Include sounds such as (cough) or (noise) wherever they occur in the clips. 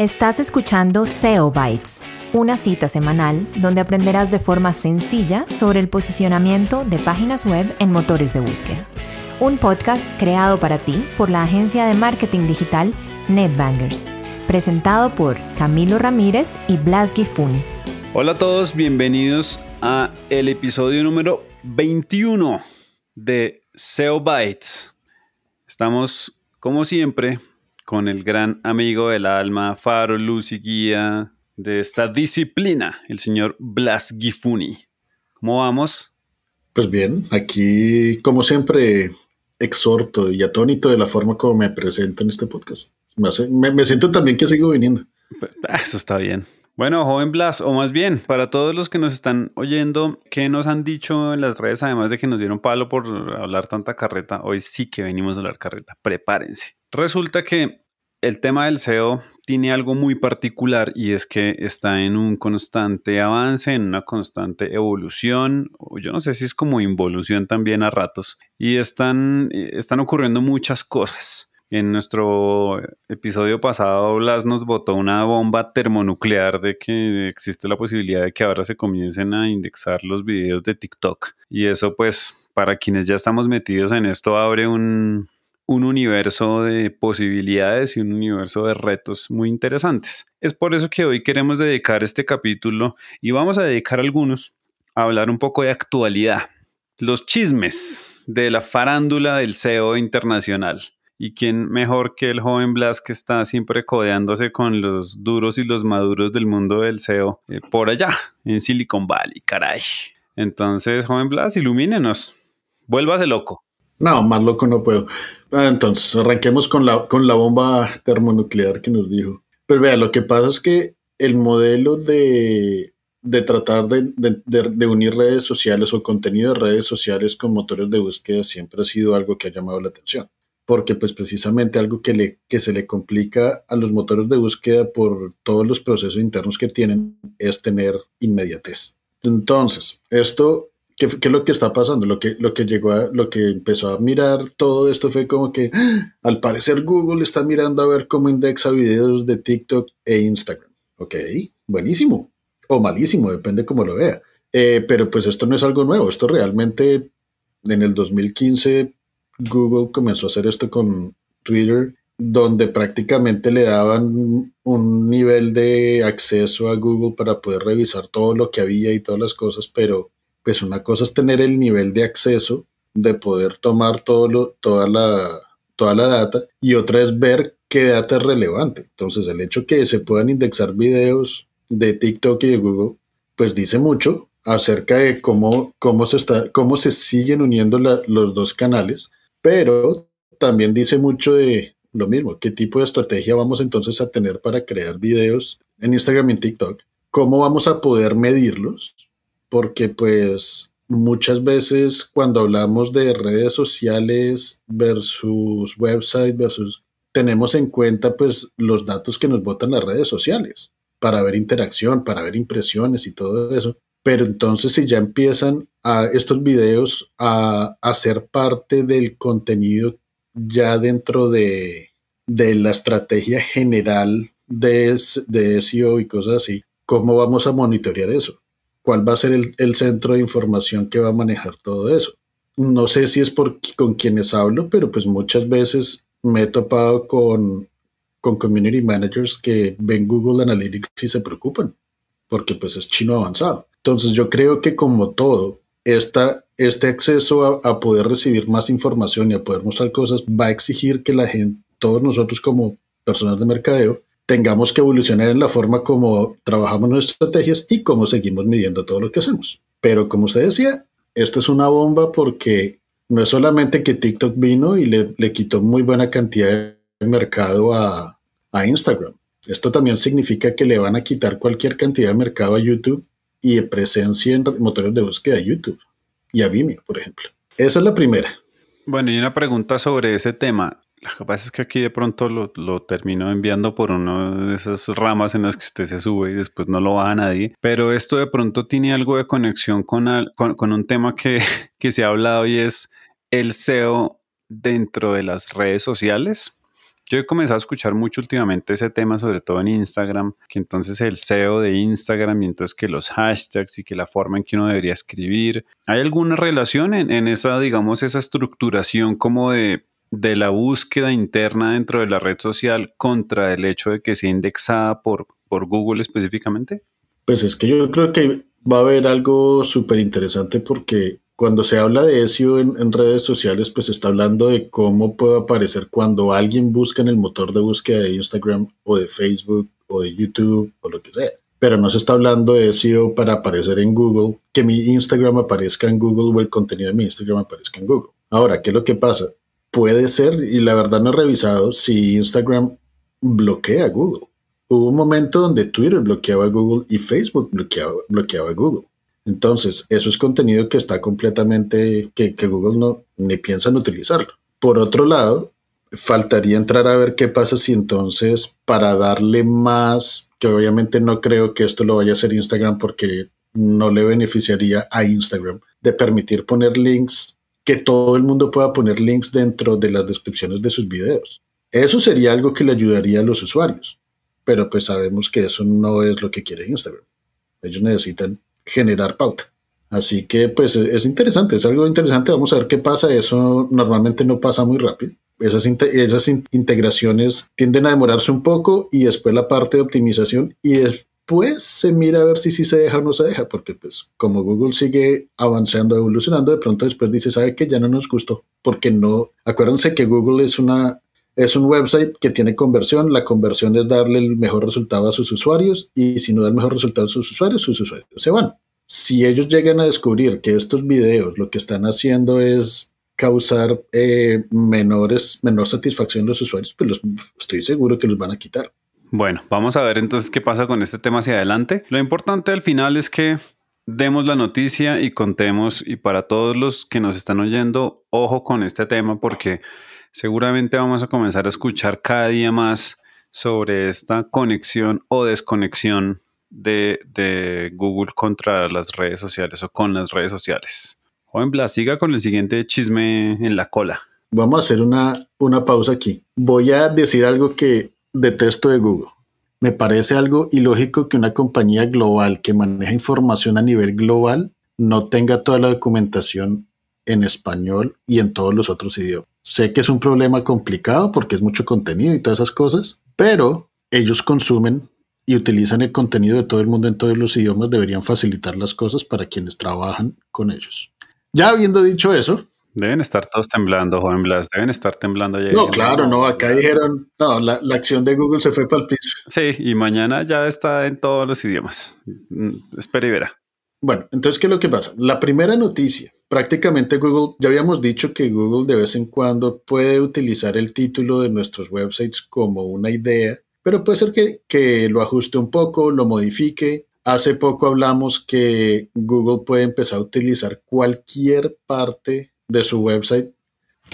Estás escuchando SEO Bytes, una cita semanal donde aprenderás de forma sencilla sobre el posicionamiento de páginas web en motores de búsqueda. Un podcast creado para ti por la agencia de marketing digital NetBangers, presentado por Camilo Ramírez y Blas Gifuni. Hola a todos, bienvenidos a el episodio número 21 de SEO Bytes. Estamos, como siempre, con el gran amigo del alma, faro, luz y guía de esta disciplina, el señor Blas Gifuni. ¿Cómo vamos? Pues bien, aquí como siempre exhorto y atónito de la forma como me presento en este podcast. Me, siento también que sigo viniendo. Eso está bien. Bueno, joven Blas, o más bien, para todos los que nos están oyendo, ¿qué nos han dicho en las redes, además de que nos dieron palo por hablar tanta carreta? Hoy sí que venimos a hablar carreta. Prepárense. Resulta que el tema del SEO tiene algo muy particular y es que está en un constante avance, en una constante evolución, o yo no sé si es como involución también a ratos, y están, están ocurriendo muchas cosas. En nuestro episodio pasado, Blas nos botó una bomba termonuclear de que existe la posibilidad de que ahora se comiencen a indexar los videos de TikTok. Y eso, pues, para quienes ya estamos metidos en esto, abre un, un universo de posibilidades y un universo de retos muy interesantes. Es por eso que hoy queremos dedicar este capítulo y vamos a dedicar algunos a hablar un poco de actualidad, los chismes de la farándula del SEO internacional. Y quién mejor que el joven Blas que está siempre codeándose con los duros y los maduros del mundo del SEO eh, por allá, en Silicon Valley, caray. Entonces, joven Blas, ilumínenos. Vuélvase loco. No, más loco no puedo. Ah, entonces, arranquemos con la, con la bomba termonuclear que nos dijo. Pero vea, lo que pasa es que el modelo de, de tratar de, de, unir redes sociales o contenido de redes sociales con motores de búsqueda siempre ha sido algo que ha llamado la atención. Porque pues precisamente algo que, le, que se le complica a los motores de búsqueda por todos los procesos internos que tienen es tener inmediatez. Entonces, esto ¿Qué, ¿Qué, es lo que está pasando? Lo que, lo que llegó a, lo que empezó a mirar todo esto fue como que ¡ah! al parecer Google está mirando a ver cómo indexa videos de TikTok e Instagram. Ok, buenísimo. O malísimo, depende cómo lo vea. Eh, pero pues esto no es algo nuevo. Esto realmente en el 2015 Google comenzó a hacer esto con Twitter, donde prácticamente le daban un nivel de acceso a Google para poder revisar todo lo que había y todas las cosas, pero pues una cosa es tener el nivel de acceso de poder tomar todo lo, toda, la, toda la data y otra es ver qué data es relevante. Entonces el hecho que se puedan indexar videos de TikTok y de Google, pues dice mucho acerca de cómo, cómo, se, está, cómo se siguen uniendo los dos canales, pero también dice mucho de lo mismo, qué tipo de estrategia vamos entonces a tener para crear videos en Instagram y en TikTok, cómo vamos a poder medirlos, porque pues muchas veces cuando hablamos de redes sociales versus website versus tenemos en cuenta pues los datos que nos botan las redes sociales para ver interacción, para ver impresiones y todo eso. Pero entonces si ya empiezan estos videos a, a ser parte del contenido ya dentro de, de la estrategia general de, de SEO y cosas así, ¿cómo vamos a monitorear eso? Cuál va a ser el, centro de información que va a manejar todo eso. No sé si es por, con quienes hablo, pero pues muchas veces me he topado con, con community managers que ven Google Analytics y se preocupan, porque pues es chino avanzado. Entonces yo creo que como todo, esta, este acceso a, a, poder recibir más información y a poder mostrar cosas va a exigir que la gente, todos nosotros como personas de mercadeo, tengamos que evolucionar en la forma como trabajamos nuestras estrategias y cómo seguimos midiendo todo lo que hacemos. Pero como usted decía, esto es una bomba porque no es solamente que TikTok vino y le, quitó muy buena cantidad de mercado a, Instagram. Esto también significa que le van a quitar cualquier cantidad de mercado a YouTube y de presencia en motores de búsqueda de YouTube y a Vimeo, por ejemplo. Esa es la primera. Bueno, y una pregunta sobre ese tema. Lo que es que aquí de pronto lo, lo termino enviando por una de esas ramas en las que usted se sube y después no lo va a nadie. Pero esto de pronto tiene algo de conexión con, con, un tema que, (laughs) que se ha hablado y es el SEO dentro de las redes sociales. Yo he comenzado a escuchar mucho últimamente ese tema, sobre todo en Instagram, que entonces el SEO de Instagram y entonces que los hashtags y que la forma en que uno debería escribir. ¿Hay alguna relación en, en esa, digamos, esa estructuración como de, de la búsqueda interna dentro de la red social contra el hecho de que sea indexada por, por Google específicamente? Pues es que yo creo que va a haber algo súper interesante porque cuando se habla de SEO en, redes sociales, pues se está hablando de cómo puede aparecer cuando alguien busca en el motor de búsqueda de Instagram o de Facebook o de YouTube o lo que sea. Pero no se está hablando de SEO para aparecer en Google, que mi Instagram aparezca en Google o el contenido de mi Instagram aparezca en Google. Ahora, ¿qué es lo que pasa? Puede ser, y la verdad no he revisado, si Instagram bloquea a Google. Hubo un momento donde Twitter bloqueaba a Google y Facebook bloqueaba, bloqueaba a Google. Entonces, eso es contenido que está completamente, que, Google no ni piensa en utilizarlo. Por otro lado, faltaría entrar a ver qué pasa si entonces para darle más, que obviamente no creo que esto lo vaya a hacer Instagram porque no le beneficiaría a Instagram de permitir poner links, que todo el mundo pueda poner links dentro de las descripciones de sus videos. Eso sería algo que le ayudaría a los usuarios, pero pues sabemos que eso no es lo que quiere Instagram. Ellos necesitan generar pauta. Así que pues es interesante, es algo interesante. Vamos a ver qué pasa. Eso normalmente no pasa muy rápido. Esas, integraciones tienden a demorarse un poco y después la parte de optimización y después se mira a ver si sí se deja o no se deja, porque pues como Google sigue avanzando, evolucionando, de pronto después dice, sabe que ya no nos gustó, porque no, acuérdense que Google es una es un website que tiene conversión. La conversión es darle el mejor resultado a sus usuarios y si no da el mejor resultado a sus usuarios, sus usuarios se van. Si ellos llegan a descubrir que estos videos lo que están haciendo es causar eh, menores, menor satisfacción a los usuarios, pues los, estoy seguro que los van a quitar. Bueno, vamos a ver entonces qué pasa con este tema hacia adelante. Lo importante al final es que demos la noticia y contemos y para todos los que nos están oyendo, ojo con este tema porque seguramente vamos a comenzar a escuchar cada día más sobre esta conexión o desconexión de, Google contra las redes sociales o con las redes sociales. Joven Blas, siga con el siguiente chisme en la cola. Vamos a hacer una, una pausa aquí. Voy a decir algo que detesto de Google. Me parece algo ilógico que una compañía global que maneja información a nivel global no tenga toda la documentación en español y en todos los otros idiomas. Sé que es un problema complicado porque es mucho contenido y todas esas cosas, pero ellos consumen y utilizan el contenido de todo el mundo en todos los idiomas, deberían facilitar las cosas para quienes trabajan con ellos. Ya habiendo dicho eso. Deben estar todos temblando, joven Blas, deben estar temblando. no, claro, no, acá dijeron, no, la, la, acción de Google se fue para el piso. Sí, y mañana ya está en todos los idiomas. Mm, espera y verá. Bueno, entonces, ¿qué es lo que pasa? La primera noticia, prácticamente Google, ya habíamos dicho que Google de vez en cuando puede utilizar el título de nuestros websites como una idea, pero puede ser que, que lo ajuste un poco, lo modifique. Hace poco hablamos que Google puede empezar a utilizar cualquier parte de su website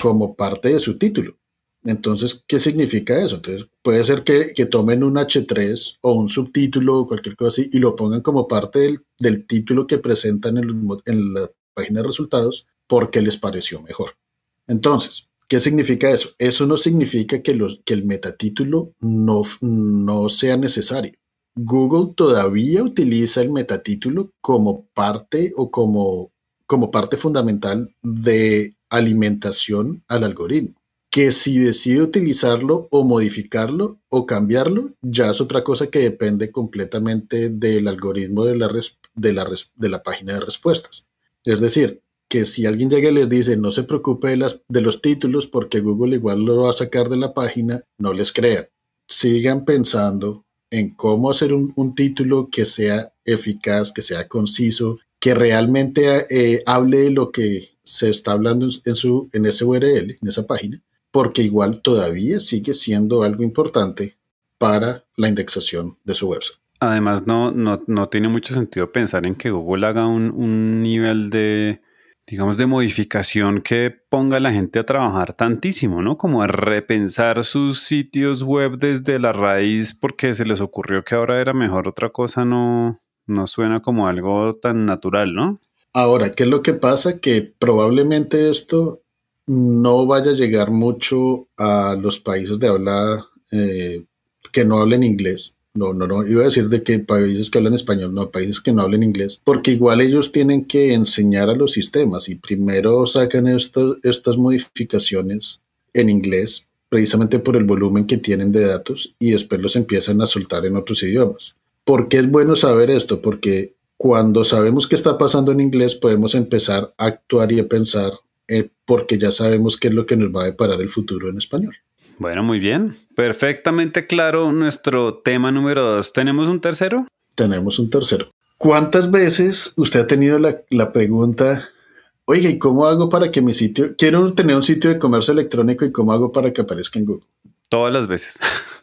como parte de su título. Entonces, ¿qué significa eso? Entonces, puede ser que, tomen un H3 o un subtítulo o cualquier cosa así y lo pongan como parte del, título que presentan en, la página de resultados porque les pareció mejor. Entonces, ¿qué significa eso? Eso no significa que, los, que el metatítulo no, no sea necesario. Google todavía utiliza el metatítulo como parte o como, como parte fundamental de alimentación al algoritmo que si decide utilizarlo o modificarlo o cambiarlo, ya es otra cosa que depende completamente del algoritmo de la, de la, de la página de respuestas. Es decir, que si alguien llega y les dice no se preocupe de, las, de los títulos porque Google igual lo va a sacar de la página, no les crean. Sigan pensando en cómo hacer un, título que sea eficaz, que sea conciso, que realmente eh, hable de lo que se está hablando en, su, en ese URL, en esa página, porque igual todavía sigue siendo algo importante para la indexación de su website. Además, no, no, tiene mucho sentido pensar en que Google haga un, nivel de, digamos, de modificación que ponga a la gente a trabajar tantísimo, ¿no? Como a repensar sus sitios web desde la raíz porque se les ocurrió que ahora era mejor otra cosa, no, no suena como algo tan natural, ¿no? Ahora, ¿qué es lo que pasa? Que probablemente esto no vaya a llegar mucho a los países de habla eh, que no hablen inglés. No, no, no, iba a decir de que países que hablan español, no, países que no hablen inglés, porque igual ellos tienen que enseñar a los sistemas y primero sacan estas modificaciones en inglés, precisamente por el volumen que tienen de datos, y después los empiezan a soltar en otros idiomas. ¿Por qué es bueno saber esto? Porque cuando sabemos qué está pasando en inglés, podemos empezar a actuar y a pensar, eh, porque ya sabemos qué es lo que nos va a deparar el futuro en español. Bueno, muy bien. Perfectamente claro nuestro tema número dos. ¿Tenemos un tercero? Tenemos un tercero. ¿Cuántas veces usted ha tenido la, la pregunta, oiga, ¿y cómo hago para que mi sitio, quiero tener un sitio de comercio electrónico y cómo hago para que aparezca en Google? Todas las veces.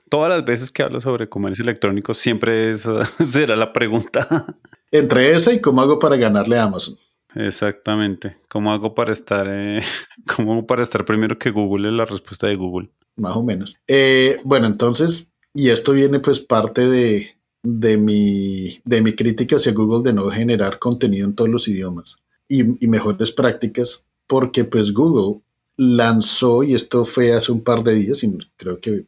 Todas las veces que hablo sobre comercio electrónico siempre esa (laughs) será la pregunta. Entre esa y cómo hago para ganarle a Amazon. Exactamente. ¿Cómo hago para estar, eh, (laughs) cómo para estar primero que Google es la respuesta de Google? Más o menos. Eh, bueno, entonces, y esto viene pues parte de, de, mi, de mi crítica hacia Google de no generar contenido en todos los idiomas y, y mejores prácticas, porque pues Google lanzó, y esto fue hace un par de días, y creo que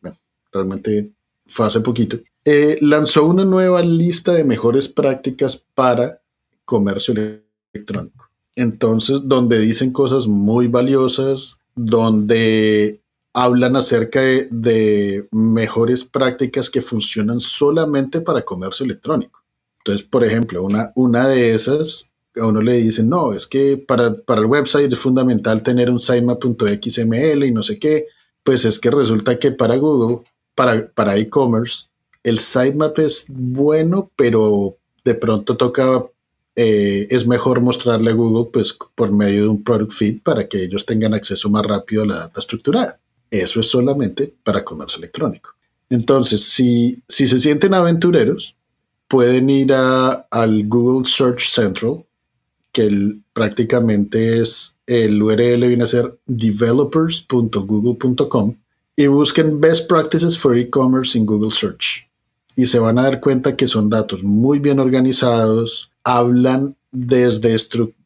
realmente fue hace poquito, eh, lanzó una nueva lista de mejores prácticas para comercio electrónico. Entonces, donde dicen cosas muy valiosas, donde hablan acerca de, mejores prácticas que funcionan solamente para comercio electrónico. Entonces, por ejemplo, una, una de esas, a uno le dicen, no, es que para, para el website es fundamental tener un sitemap.xml y no sé qué. Pues es que resulta que para Google, para, para e-commerce, el sitemap es bueno, pero de pronto toca eh, es mejor mostrarle a Google pues por medio de un product feed para que ellos tengan acceso más rápido a la data estructurada. Eso es solamente para comercio electrónico. Entonces, si, si se sienten aventureros, pueden ir a, al Google Search Central, que prácticamente es el URL viene a ser developers.google.com y busquen Best Practices for E-Commerce en Google Search. Y se van a dar cuenta que son datos muy bien organizados, hablan desde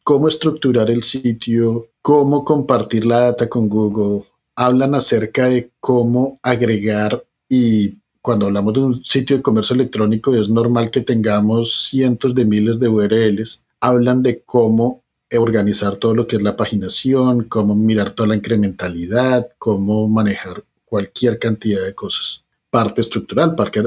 cómo estructurar el sitio, cómo compartir la data con Google, hablan acerca de cómo agregar y cuando hablamos de un sitio de comercio electrónico es normal que tengamos cientos de miles de URLs. Hablan de cómo organizar todo lo que es la paginación, cómo mirar toda la incrementalidad, cómo manejar cualquier cantidad de cosas. Parte estructural, parte,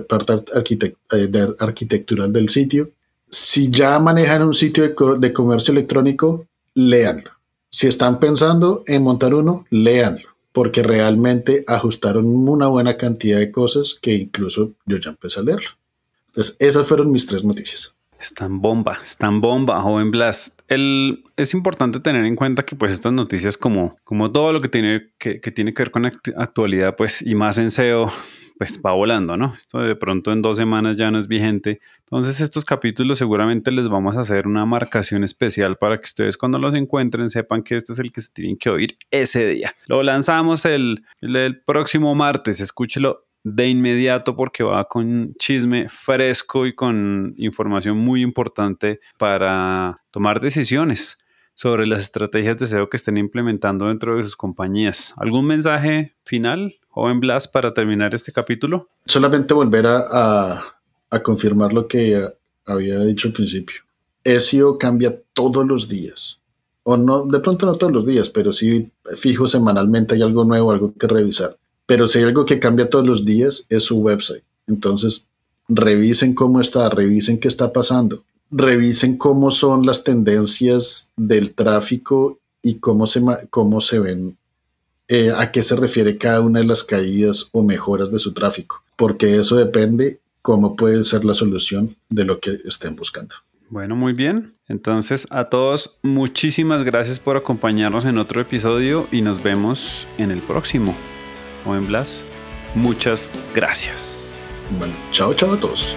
eh, arquitectural del sitio. Si ya manejan un sitio de, de comercio electrónico, léanlo. Si están pensando en montar uno, léanlo porque realmente ajustaron una buena cantidad de cosas que incluso yo ya empecé a leerlo. Entonces, esas fueron mis tres noticias. Están bomba, están bomba, joven Blas. El, es importante tener en cuenta que pues estas noticias como, como todo lo que tiene que, tiene que ver con actualidad pues y más en SEO pues va volando, ¿no? Esto de pronto en dos semanas ya no es vigente. Entonces estos capítulos seguramente les vamos a hacer una marcación especial para que ustedes cuando los encuentren sepan que este es el que se tienen que oír ese día. Lo lanzamos el, el, próximo martes, escúchelo de inmediato porque va con chisme fresco y con información muy importante para tomar decisiones sobre las estrategias de SEO que estén implementando dentro de sus compañías. ¿Algún mensaje final? joven Blas, para terminar este capítulo? Solamente volver a, confirmar lo que había dicho al principio. SEO cambia todos los días. O no, de pronto no todos los días, pero sí fijo semanalmente hay algo nuevo, algo que revisar. Pero si hay algo que cambia todos los días es su website. Entonces, revisen cómo está, revisen qué está pasando, revisen cómo son las tendencias del tráfico y cómo se, cómo se ven eh, a qué se refiere cada una de las caídas o mejoras de su tráfico, porque eso depende cómo puede ser la solución de lo que estén buscando. Bueno, muy bien. Entonces, a todos, muchísimas gracias por acompañarnos en otro episodio y nos vemos en el próximo. O en Blas, muchas gracias. Bueno, chao, chao a todos.